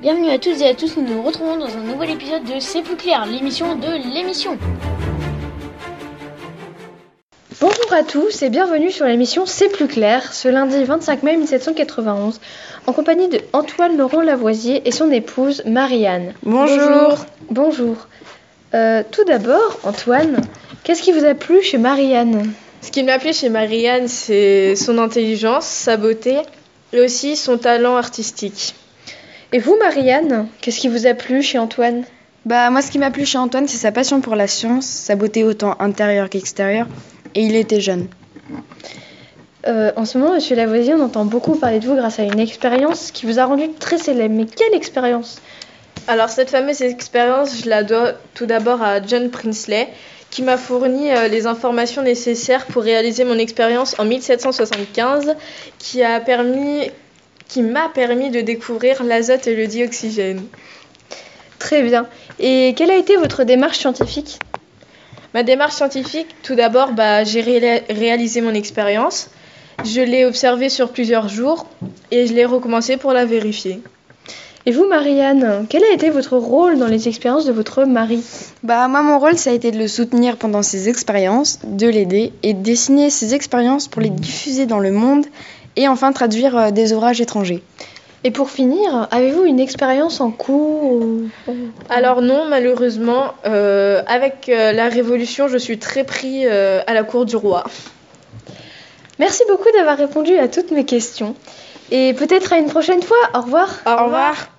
Bienvenue à toutes et à tous, nous nous retrouvons dans un nouvel épisode de C'est plus clair, l'émission de l'émission. Bonjour à tous et bienvenue sur l'émission C'est plus clair, ce lundi 25 mai 1791, en compagnie de Antoine Laurent Lavoisier et son épouse Marianne. Bonjour. Bonjour. Euh, tout d'abord, Antoine, qu'est-ce qui vous a plu chez Marianne? Ce qui m'a plu chez Marianne, c'est son intelligence, sa beauté et aussi son talent artistique. Et vous, Marianne, qu'est-ce qui vous a plu chez Antoine? Bah moi, ce qui m'a plu chez Antoine, c'est sa passion pour la science, sa beauté autant intérieure qu'extérieure, et il était jeune. Euh, En ce moment, Monsieur Lavoisier, on entend beaucoup parler de vous grâce à une expérience qui vous a rendu très célèbre. Mais quelle expérience? Alors cette fameuse expérience, je la dois tout d'abord à John Prinsley, qui m'a fourni euh, les informations nécessaires pour réaliser mon expérience en 1775, qui a permis qui m'a permis de découvrir l'azote et le dioxygène. Très bien. Et quelle a été votre démarche scientifique? Ma démarche scientifique, tout d'abord, bah, j'ai ré- réalisé mon expérience. Je l'ai observée sur plusieurs jours et je l'ai recommencé pour la vérifier. Et vous, Marianne, quel a été votre rôle dans les expériences de votre mari? Bah moi, mon rôle, ça a été de le soutenir pendant ses expériences, de l'aider et de dessiner ses expériences pour les diffuser dans le monde et enfin traduire euh, des ouvrages étrangers. Et pour finir, avez-vous une expérience en cours ou- Alors non, malheureusement, euh, avec euh, la Révolution, je suis très pris euh, à la cour du roi. Merci beaucoup d'avoir répondu à toutes mes questions. Et peut-être à une prochaine fois. Au revoir. Au revoir.